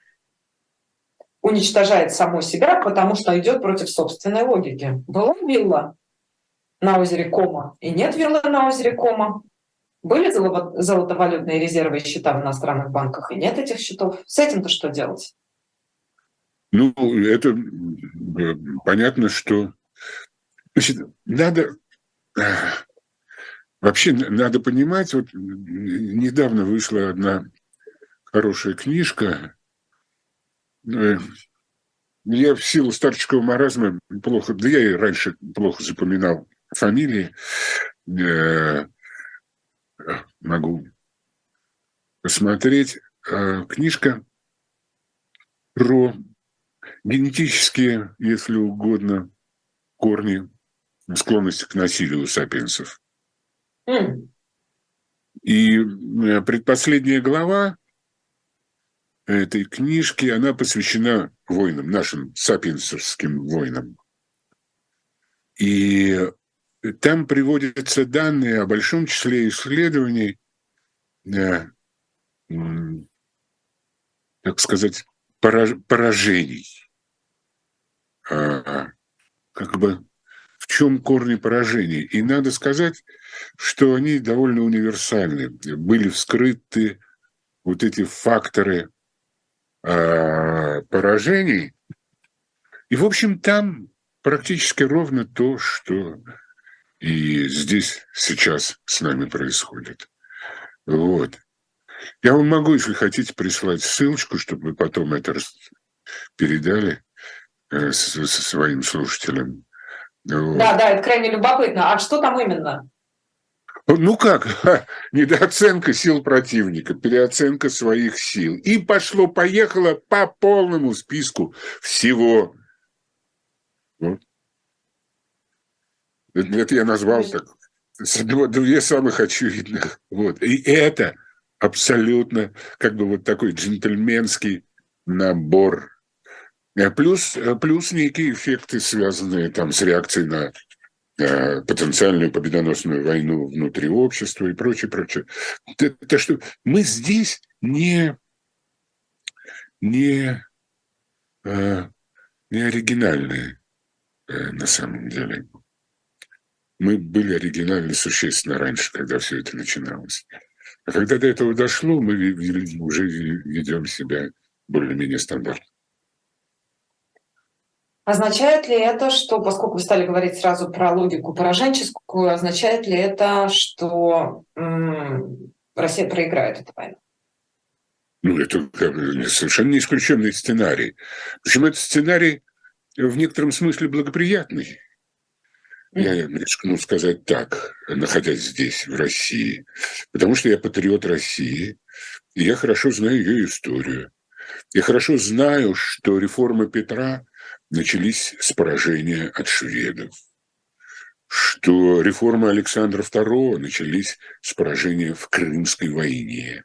Уничтожает само себя, потому что идет против собственной логики. Была вилла, на озере Кома и нет виллы на озере Кома. Были золотовалютные резервы и счета в иностранных банках и нет этих счетов. С этим-то что делать?
Ну, это э, понятно, что значит, надо вообще надо понимать, вот недавно вышла одна хорошая книжка. Э, я в силу старческого маразма плохо, да я и раньше плохо запоминал фамилии э, могу посмотреть. Э, книжка про генетические, если угодно, корни склонности к насилию у сапиенсов. Mm. И э, предпоследняя глава этой книжки, она посвящена войнам, нашим сапиенсовским войнам. И там приводятся данные о большом числе исследований, э, так сказать, поражений. А, как бы в чем корни поражений. И надо сказать, что они довольно универсальны. Были вскрыты вот эти факторы э, поражений. И, в общем, там практически ровно то, что и здесь сейчас с нами происходит. Вот. Я вам могу, если хотите, прислать ссылочку, чтобы вы потом это передали э, со, со своим слушателям.
Вот. Да, да, это крайне любопытно. А что там именно?
Ну как, недооценка сил противника, переоценка своих сил. И пошло-поехало по полному списку всего. Вот. Это я назвал так. Две самых очевидных. Вот. И это абсолютно как бы вот такой джентльменский набор. А плюс, плюс некие эффекты, связанные там с реакцией на э, потенциальную победоносную войну внутри общества и прочее, прочее. То, что мы здесь не, не, э, не оригинальные э, на самом деле. Мы были оригинальны существенно раньше, когда все это начиналось. А когда до этого дошло, мы уже ведем себя более-менее стандартно.
Означает ли это, что, поскольку вы стали говорить сразу про логику пораженческую, означает ли это, что м- Россия проиграет эту войну?
Ну, это совершенно не исключенный сценарий. Причем это сценарий в некотором смысле благоприятный. Я рискну сказать так, находясь здесь, в России, потому что я патриот России, и я хорошо знаю ее историю. Я хорошо знаю, что реформы Петра начались с поражения от шведов, что реформы Александра II начались с поражения в Крымской войне.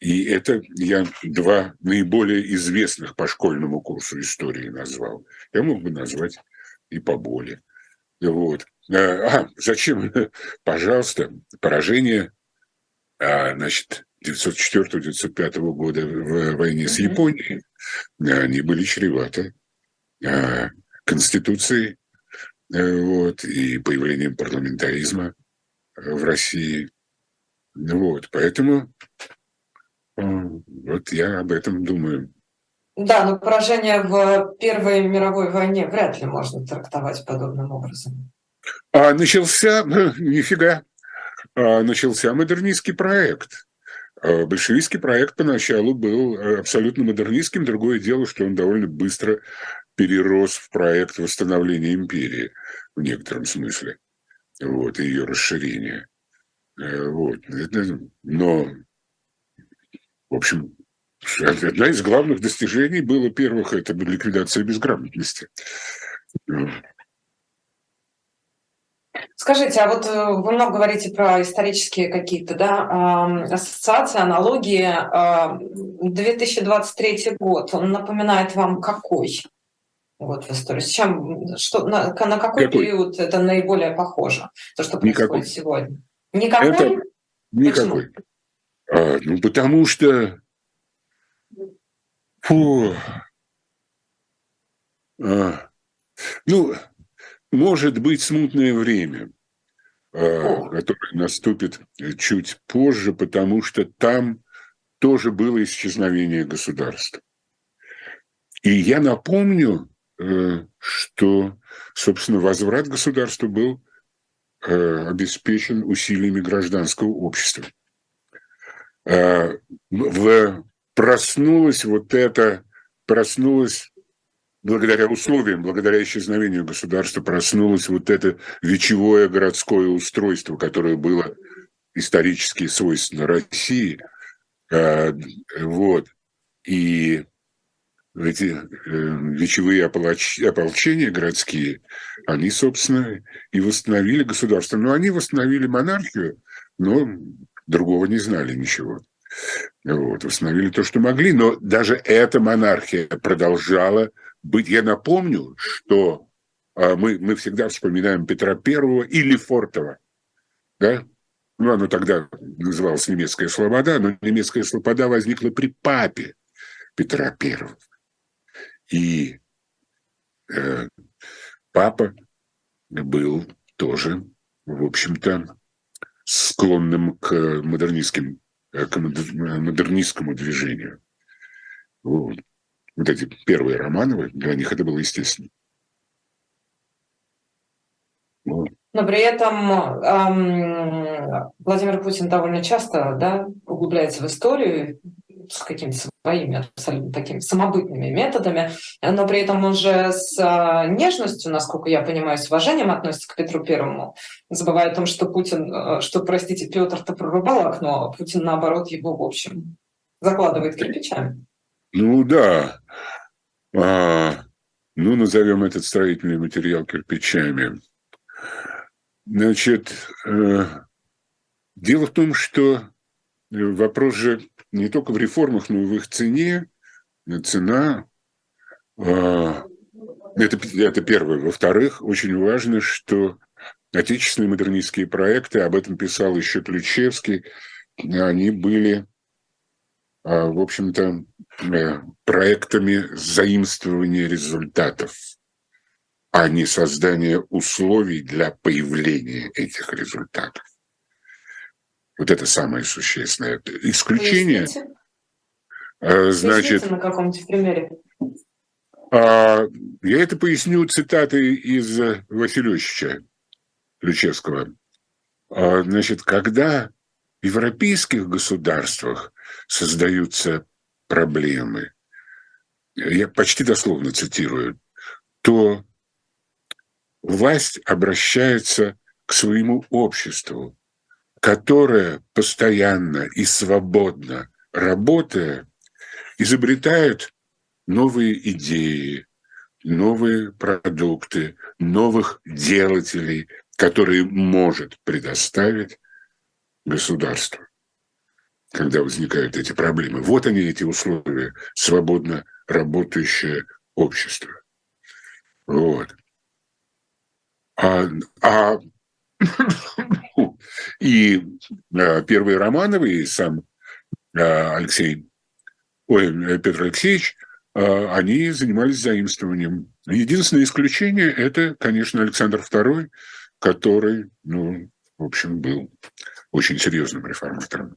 И это я два наиболее известных по школьному курсу истории назвал. Я мог бы назвать и поболее. Вот. А, а зачем? Пожалуйста, поражение, а, значит, 1904-1905 года в войне с Японией, они были чреваты а, Конституцией вот, и появлением парламентаризма в России. Вот, поэтому вот я об этом думаю.
Да, но поражение в Первой мировой войне вряд ли можно трактовать подобным образом.
А начался, нифига, а начался модернистский проект. А большевистский проект поначалу был абсолютно модернистским. Другое дело, что он довольно быстро перерос в проект восстановления империи в некотором смысле. Вот, и ее расширения. Э, вот. Но, в общем, Одна из главных достижений было первых – это ликвидация безграмотности.
Скажите, а вот э, вы много говорите про исторические какие-то да, ассоциации, аналогии. 2023 год, он напоминает вам какой? Вот в истории. С чем, что, на, на какой, какой период это наиболее похоже? То, что происходит Никакой. сегодня?
Никакой? Это... Никакой. А, ну, потому что Фу. А. Ну, может быть, смутное время, а, которое наступит чуть позже, потому что там тоже было исчезновение государства. И я напомню, э, что, собственно, возврат государства был э, обеспечен усилиями гражданского общества. А, в проснулось вот это, проснулось благодаря условиям, благодаря исчезновению государства, проснулось вот это вечевое городское устройство, которое было исторически свойственно России. А, вот. И эти э, вечевые ополч... ополчения городские, они, собственно, и восстановили государство. Но они восстановили монархию, но другого не знали ничего. Вот, восстановили то, что могли, но даже эта монархия продолжала быть. Я напомню, что а, мы, мы всегда вспоминаем Петра Первого или Фортова, да? Ну, оно тогда называлось немецкая слобода, но немецкая слобода возникла при папе Петра Первого. И э, папа был тоже, в общем-то, склонным к модернистским, к модернистскому движению. Вот. вот эти первые Романовы, для них это было естественно.
Вот. Но при этом эм, Владимир Путин довольно часто да, углубляется в историю, с какими-то своими абсолютно такими самобытными методами, но при этом он же с а, нежностью, насколько я понимаю, с уважением относится к Петру Первому, забывая о том, что Путин, а, что, простите, Петр-то прорубал окно, а Путин, наоборот, его, в общем, закладывает кирпичами.
Ну да. А, ну, назовем этот строительный материал кирпичами. Значит, э, дело в том, что вопрос же не только в реформах, но и в их цене. Цена а, это, это первое. Во-вторых, очень важно, что отечественные модернистские проекты, об этом писал еще Ключевский, они были, а, в общем-то, э, проектами заимствования результатов, а не создания условий для появления этих результатов. Вот это самое существенное. Исключение.
Поясните. Значит, на каком-нибудь примере.
А, я это поясню цитатой из Васильевича Ключевского. А, значит, когда в европейских государствах создаются проблемы, я почти дословно цитирую, то власть обращается к своему обществу, которая постоянно и свободно работая, изобретает новые идеи, новые продукты, новых делателей, которые может предоставить государство, когда возникают эти проблемы. Вот они, эти условия, свободно работающее общество. Вот. А, а и э, первые Романовы, и сам э, Алексей, ой, Петр Алексеевич, э, они занимались заимствованием. Единственное исключение – это, конечно, Александр II, который, ну, в общем, был очень серьезным реформатором.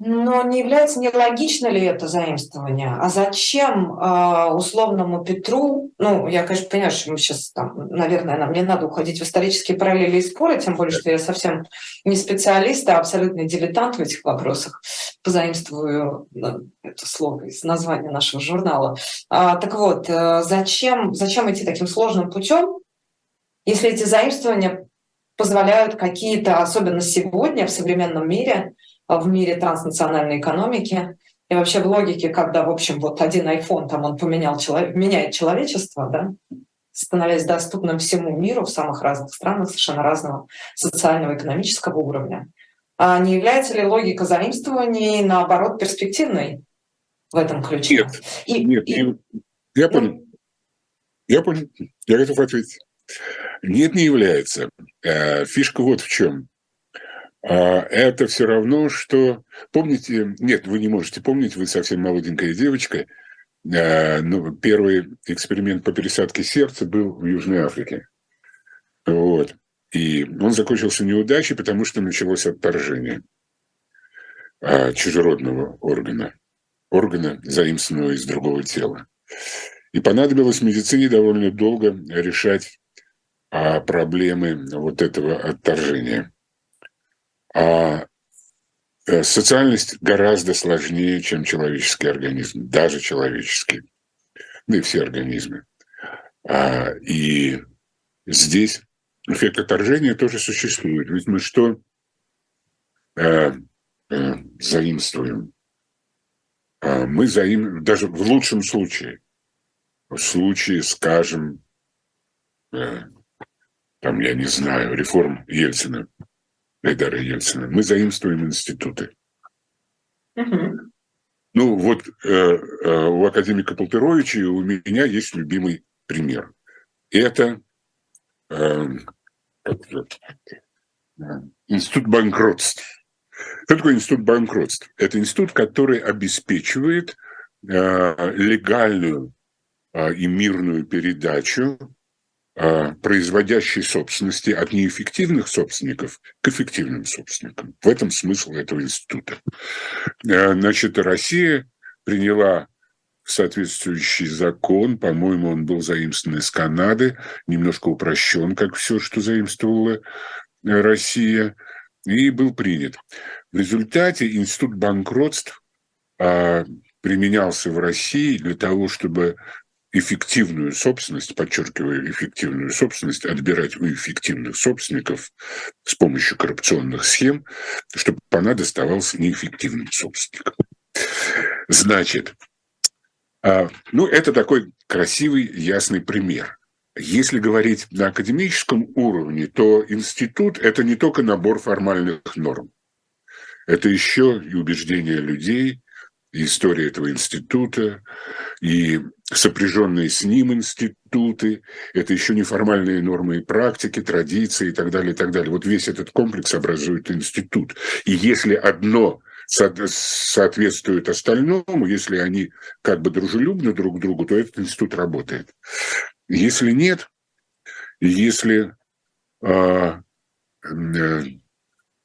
Но не является нелогично ли это заимствование? А зачем э, условному Петру, ну, я, конечно, понимаю, что мы сейчас, там, наверное, нам не надо уходить в исторические параллели и споры, тем более, что я совсем не специалист, а абсолютный дилетант в этих вопросах. Позаимствую ну, это слово из названия нашего журнала. А, так вот, э, зачем, зачем идти таким сложным путем, если эти заимствования позволяют какие-то, особенно сегодня в современном мире, в мире транснациональной экономики. И вообще в логике, когда, в общем, вот один iPhone, там он поменял, человек, меняет человечество, да, становясь доступным всему миру в самых разных странах, совершенно разного социального экономического уровня. А не является ли логика заимствований, наоборот, перспективной в этом ключе?
Нет, и, нет, и, я понял. Ну, я понял, я готов ответить. Нет, не является. Э, фишка вот в чем. А это все равно, что... Помните... Нет, вы не можете помнить, вы совсем молоденькая девочка. А, ну, первый эксперимент по пересадке сердца был в Южной Африке. Вот. И он закончился неудачей, потому что началось отторжение а, чужеродного органа. Органа, заимствованного из другого тела. И понадобилось медицине довольно долго решать проблемы вот этого отторжения. А э, социальность гораздо сложнее, чем человеческий организм, даже человеческий, ну и все организмы. А, и здесь эффект отторжения тоже существует. Ведь мы что э, э, заимствуем? а, мы заим... даже в лучшем случае, в случае, скажем, там, я не знаю, реформ Ельцина, Эдара Ельцина, мы заимствуем институты. Угу. Ну, вот э, э, у академика Полтеровича и у меня есть любимый пример. Это э, институт банкротств. Что такое институт банкротств? Это институт, который обеспечивает э, легальную э, и мирную передачу э, производящей собственности от неэффективных собственников к эффективным собственникам. В этом смысл этого института. Э, значит, Россия приняла соответствующий закон, по-моему, он был заимствован из Канады, немножко упрощен, как все, что заимствовала Россия, и был принят. В результате институт банкротств а, применялся в России для того, чтобы эффективную собственность, подчеркиваю, эффективную собственность, отбирать у эффективных собственников с помощью коррупционных схем, чтобы она доставалась неэффективным собственникам. Значит, а, ну, это такой красивый, ясный пример. Если говорить на академическом уровне, то институт – это не только набор формальных норм. Это еще и убеждения людей, и история этого института, и сопряженные с ним институты, это еще неформальные нормы и практики, традиции и так далее, и так далее. Вот весь этот комплекс образует институт. И если одно соответствует остальному, если они как бы дружелюбны друг к другу, то этот институт работает. Если нет, если, э, э,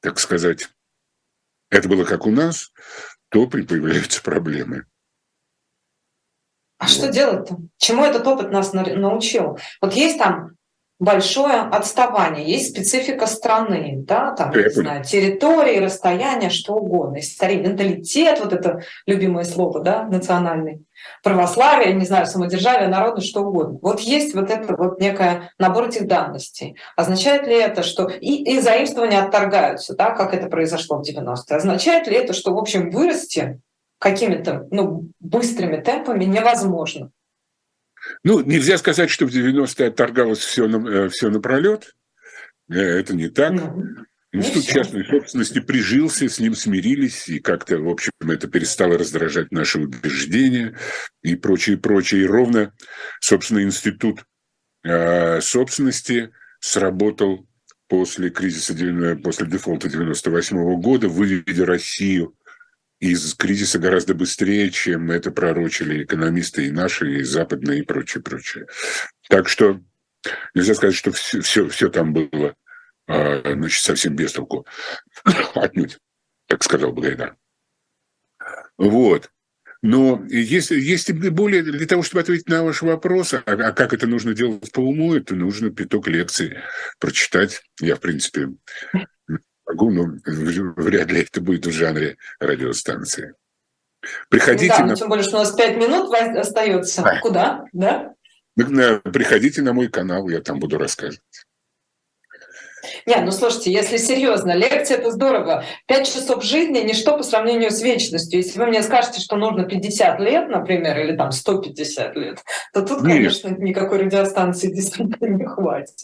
так сказать, это было как у нас, то появляются проблемы.
А что делать-то? Чему этот опыт нас научил? Вот есть там большое отставание, есть специфика страны, да, там, не знаю, территории, расстояние, что угодно, история, менталитет, вот это любимое слово, да, национальный, православие, не знаю, самодержавие, народность, что угодно. Вот есть вот это вот некое набор этих данностей. Означает ли это, что и, и заимствования отторгаются, да, как это произошло в 90-е? Означает ли это, что, в общем, вырасти какими-то ну, быстрыми темпами невозможно?
Ну, нельзя сказать, что в 90-е отторгалось все, на, все напролет. Э, это не так. Ну, Институт ну, частной собственности прижился, с ним смирились, и как-то, в общем, это перестало раздражать наши убеждения и прочее, прочее. И ровно, собственно, институт э, собственности сработал после кризиса, после дефолта 98 года, выведя Россию из кризиса гораздо быстрее, чем это пророчили экономисты и наши, и западные, и прочее, прочее. Так что нельзя сказать, что все, все, все там было а, значит, совсем без толку. Отнюдь, как сказал бы Гайдар. Вот. Но есть, есть более, для того, чтобы ответить на ваш вопрос, а, а как это нужно делать по уму, это нужно пяток лекций прочитать. Я, в принципе, могу, но вряд ли это будет в жанре радиостанции.
Приходите да, на... тем более, что у нас пять минут остается. Да. Куда? Да?
Приходите на мой канал, я там буду рассказывать.
Не, ну слушайте, если серьезно, лекция это здорово. Пять часов жизни – ничто по сравнению с вечностью. Если вы мне скажете, что нужно 50 лет, например, или там 150 лет, то тут, нет. конечно, никакой радиостанции действительно не хватит.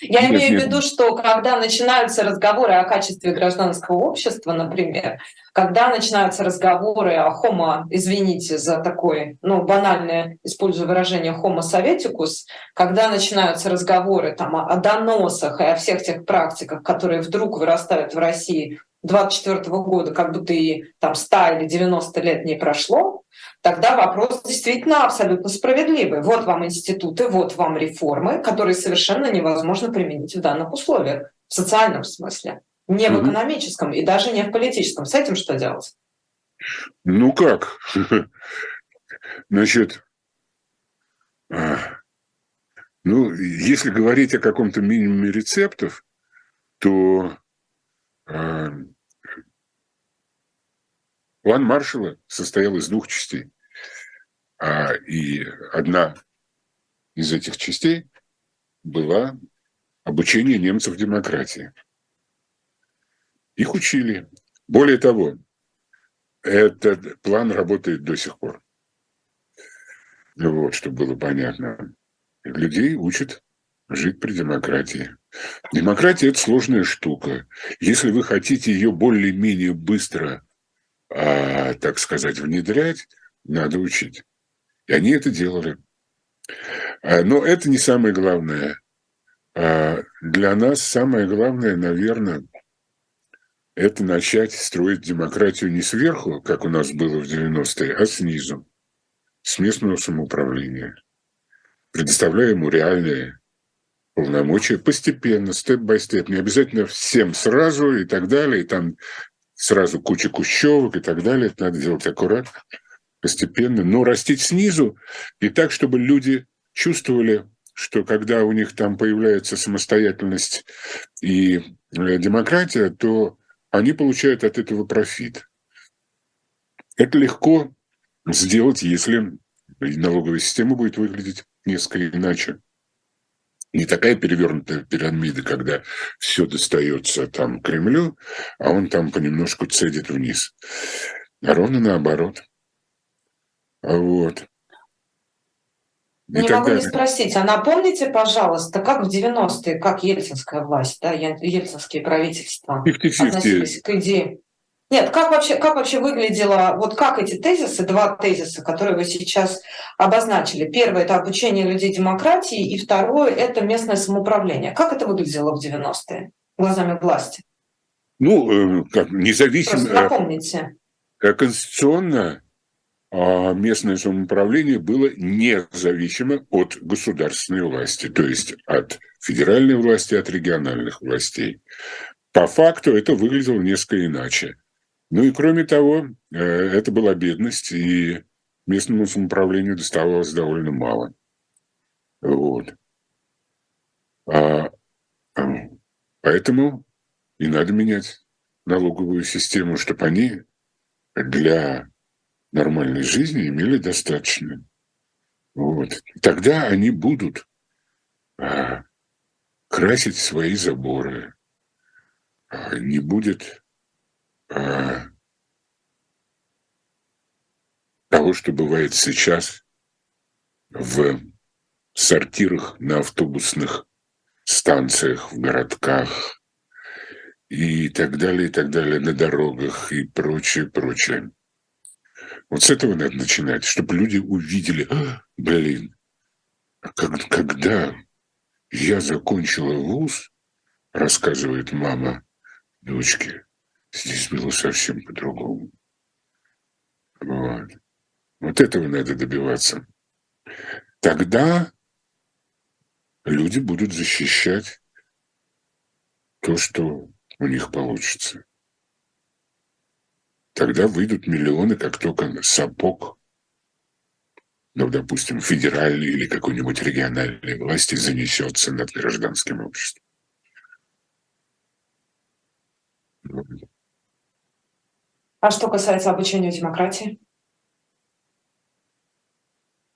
Я нет, имею нет. в виду, что когда начинаются разговоры о качестве гражданского общества, например, когда начинаются разговоры о homo, извините за такое, ну, банальное, использую выражение homo советикус, когда начинаются разговоры там о, о доносах и о всех тех практиках, которые вдруг вырастают в России 24 года, как будто и там 100 или 90 лет не прошло, тогда вопрос действительно абсолютно справедливый. Вот вам институты, вот вам реформы, которые совершенно невозможно применить в данных условиях, в социальном смысле. Не в экономическом и даже не в политическом. С этим что делать?
Ну как? Значит, а, ну, если говорить о каком-то минимуме рецептов, то э, план Маршала состоял из двух частей. А, и одна из этих частей была обучение немцев демократии. Их учили. Более того, этот план работает до сих пор. Вот, чтобы было понятно. Людей учат жить при демократии. Демократия – это сложная штука. Если вы хотите ее более-менее быстро, а, так сказать, внедрять, надо учить. И они это делали. А, но это не самое главное. А, для нас самое главное, наверное, это начать строить демократию не сверху, как у нас было в 90-е, а снизу, с местного самоуправления, предоставляя ему реальные полномочия постепенно, степ-бай-степ, не обязательно всем сразу и так далее, и там сразу куча кущевок и так далее, это надо делать аккуратно, постепенно, но растить снизу и так, чтобы люди чувствовали, что когда у них там появляется самостоятельность и э, демократия, то они получают от этого профит. Это легко сделать, если налоговая система будет выглядеть несколько иначе не такая перевернутая пирамида, когда все достается там Кремлю, а он там понемножку цедит вниз. А ровно наоборот. Вот.
И не могу не спросить, а напомните, пожалуйста, как в 90-е, как ельцинская власть, да, ельцинские правительства 50 относились к идее нет, как вообще, как вообще выглядело, вот как эти тезисы, два тезиса, которые вы сейчас обозначили. Первое – это обучение людей демократии, и второе – это местное самоуправление. Как это выглядело в 90-е глазами власти?
Ну, э, как независимо... Просто
напомните.
Конституционно а, местное самоуправление было независимо от государственной власти, то есть от федеральной власти, от региональных властей. По факту это выглядело несколько иначе. Ну и кроме того, э, это была бедность, и местному самоуправлению доставалось довольно мало. Вот. А, поэтому и надо менять налоговую систему, чтобы они для нормальной жизни имели достаточно. Вот. Тогда они будут а, красить свои заборы. А, не будет а, того, что бывает сейчас в сортирах на автобусных станциях, в городках и так далее, и так далее, на дорогах и прочее, прочее. Вот с этого надо начинать, чтобы люди увидели, а, блин, как, когда я закончила вуз, рассказывает мама дочке, Здесь было совсем по-другому. Вот. Вот этого надо добиваться. Тогда люди будут защищать то, что у них получится. Тогда выйдут миллионы, как только сапог, ну, допустим, федеральной или какой-нибудь региональной власти занесется над гражданским обществом.
А что касается обучения демократии?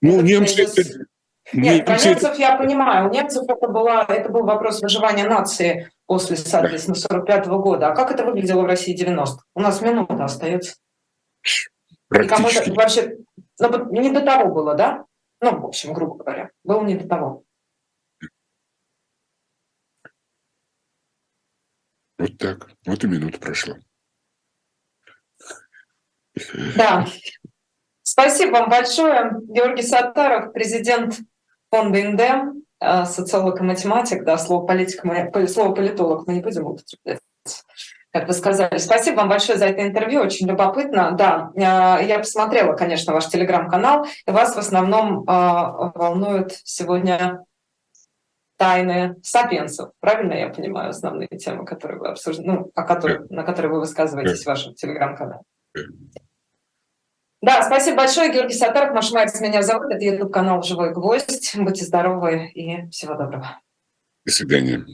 Ну, это немцы...
Нет, про немцев я понимаю. У немцев это, была, это был вопрос выживания нации после, соответственно, 45 -го года. А как это выглядело в России 90-х? У нас минута остается.
Практически.
вообще... Ну, не до того было, да? Ну, в общем, грубо говоря. Было не до того.
Вот так. Вот и минута прошла.
Да. Спасибо вам большое. Георгий Саттаров, президент фонда Индем, социолог и математик, да, слово, политик, слово политолог мы не будем употреблять как вы сказали. Спасибо вам большое за это интервью, очень любопытно. Да, э, я посмотрела, конечно, ваш телеграм-канал, и вас в основном э, волнуют сегодня тайны сапиенсов. Правильно я понимаю основные темы, которые вы обсуждаете, ну, о которых, на которые вы высказываетесь в вашем телеграм-канале? Да, спасибо большое, Георгий Сатаров. Наш Макс меня зовут. Это YouTube канал «Живой гвоздь». Будьте здоровы и всего доброго.
До свидания.